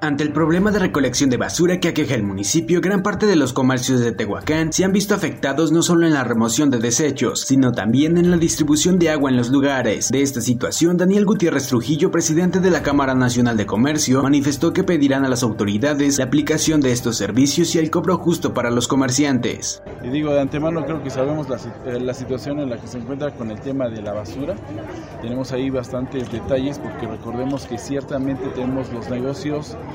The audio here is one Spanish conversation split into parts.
Ante el problema de recolección de basura que aqueja el municipio, gran parte de los comercios de Tehuacán se han visto afectados no solo en la remoción de desechos, sino también en la distribución de agua en los lugares. De esta situación, Daniel Gutiérrez Trujillo, presidente de la Cámara Nacional de Comercio, manifestó que pedirán a las autoridades la aplicación de estos servicios y el cobro justo para los comerciantes. Y digo, de antemano creo que sabemos la, eh, situación en la que se encuentra con el tema de la basura. Tenemos ahí bastantes detalles porque recordemos que ciertamente tenemos los negocios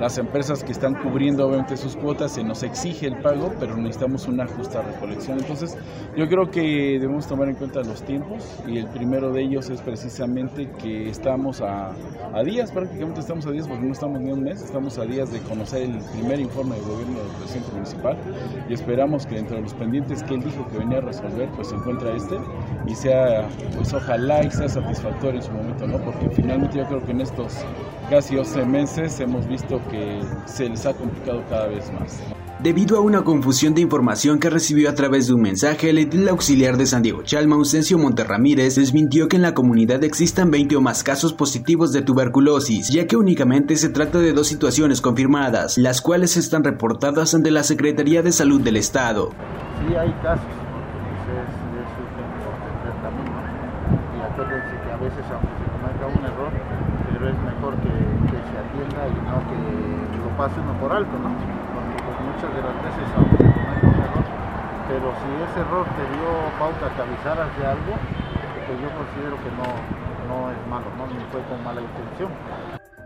las empresas que están cubriendo obviamente sus cuotas, se nos exige el pago, pero necesitamos una justa recolección. Entonces, yo creo que debemos tomar en cuenta los tiempos y el primero de ellos es precisamente que estamos a, a días, prácticamente estamos a días porque no estamos ni un mes, estamos a días de conocer el primer informe del gobierno del presidente municipal y esperamos que entre los pendientes que él dijo que venía a resolver, pues se encuentra este y sea, pues ojalá y sea satisfactorio en su momento, ¿no? Porque finalmente yo creo que en estos casi 11 meses hemos visto que se les ha complicado cada vez más. Debido a una confusión de información que recibió a través de un mensaje, el edil auxiliar de San Diego Chalma, Ausencio Monterramírez, desmintió que en la comunidad existan 20 o más casos positivos de tuberculosis, ya que únicamente se trata de dos situaciones confirmadas, las cuales están reportadas ante la Secretaría de Salud del Estado. Sí hay casos, y acuérdense que a veces aunque se cometa un error, pero es mejor que, que se atienda y no que lo pase uno por alto, ¿no? muchas de las veces aunque comete un error, pero si ese error te dio pauta que avisaras de algo, pues yo considero que no, no es malo, ¿no? ni fue con mala intención.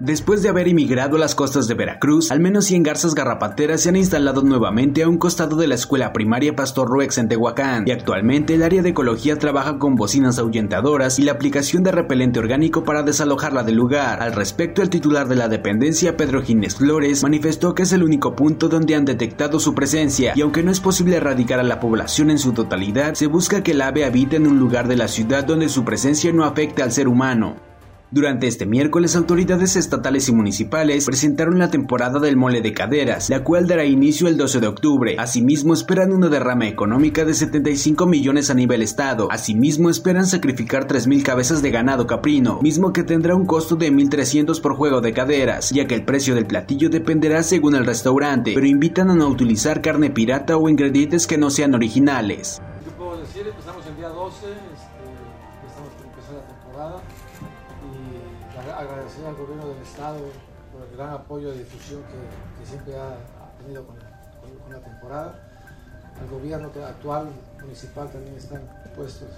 Después de haber emigrado a las costas de Veracruz, al menos 100 garzas garrapateras se han instalado nuevamente a un costado de la escuela primaria Pastor Ruex en Tehuacán, y actualmente el área de ecología trabaja con bocinas ahuyentadoras y la aplicación de repelente orgánico para desalojarla del lugar. Al respecto, el titular de la dependencia, Pedro Ginés Flores, manifestó que es el único punto donde han detectado su presencia, y aunque no es posible erradicar a la población en su totalidad, se busca que el ave habite en un lugar de la ciudad donde su presencia no afecte al ser humano. Durante este miércoles, autoridades estatales y municipales presentaron la temporada del mole de caderas, la cual dará inicio el 12 de octubre. Asimismo, esperan una derrama económica de 75 millones a nivel estado. Asimismo, esperan sacrificar 3.000 cabezas de ganado caprino, mismo que tendrá un costo de 1.300 por juego de caderas, ya que el precio del platillo dependerá según el restaurante, pero invitan a no utilizar carne pirata o ingredientes que no sean originales. ¿Qué puedo decir? Empezamos el día 12, la temporada y agradecer al gobierno del estado por el gran apoyo de difusión que, siempre ha, tenido con, con, la temporada. Al gobierno actual municipal también están puestos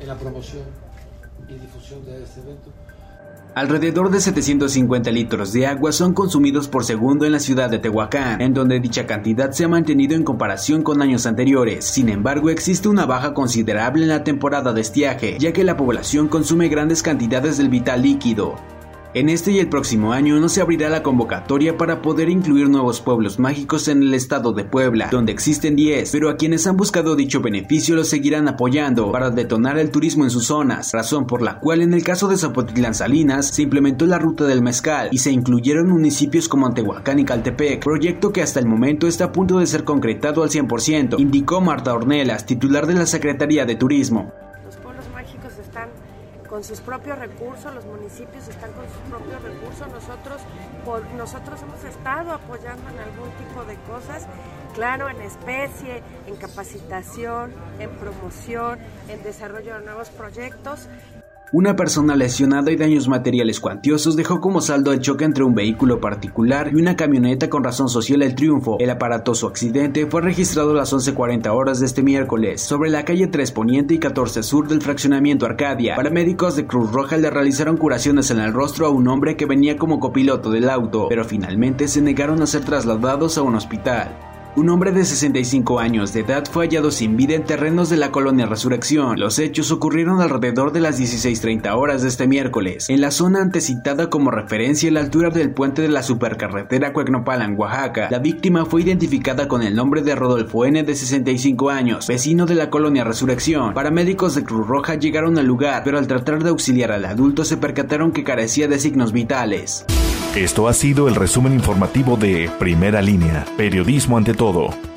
en la promoción y difusión de este evento. Alrededor de 750 litros de agua son consumidos por segundo en la ciudad de Tehuacán, en donde dicha cantidad se ha mantenido en comparación con años anteriores. Sin embargo, existe una baja considerable en la temporada de estiaje, ya que la población consume grandes cantidades del vital líquido. En este y el próximo año no se abrirá la convocatoria para poder incluir nuevos pueblos mágicos en el estado de Puebla, donde existen 10, pero a quienes han buscado dicho beneficio los seguirán apoyando para detonar el turismo en sus zonas, razón por la cual en el caso de Zapotitlán Salinas se implementó la ruta del mezcal y se incluyeron municipios como Antehuacán y Caltepec, proyecto que hasta el momento está a punto de ser concretado al 100%, indicó Marta Ornelas, titular de la Secretaría de Turismo con sus propios recursos, los municipios están con sus propios recursos, nosotros, por, nosotros hemos estado apoyando en algún tipo de cosas, claro, en especie, en capacitación, en promoción, en desarrollo de nuevos proyectos una persona lesionada y daños materiales cuantiosos dejó como saldo el choque entre un vehículo particular y una camioneta con razón social El Triunfo. El aparatoso accidente fue registrado a las 11.40 horas de este miércoles sobre la calle 3 Poniente y 14 Sur del fraccionamiento Arcadia. Paramédicos de Cruz Roja le realizaron curaciones en el rostro a un hombre que venía como copiloto del auto, pero finalmente se negaron a ser trasladados a un hospital. Un hombre de 65 años de edad fue hallado sin vida en terrenos de la colonia Resurrección. Los hechos ocurrieron alrededor de las 16.30 horas de este miércoles, en la zona antecitada como referencia a la altura del puente de la supercarretera Cuecnopalan, Oaxaca. La víctima fue identificada con el nombre de Rodolfo N. de 65 años, vecino de la colonia Resurrección. Paramédicos de Cruz Roja llegaron al lugar, pero al tratar de auxiliar al adulto se percataron que carecía de signos vitales. Esto ha sido el resumen informativo de Primera Línea, Periodismo ante todo.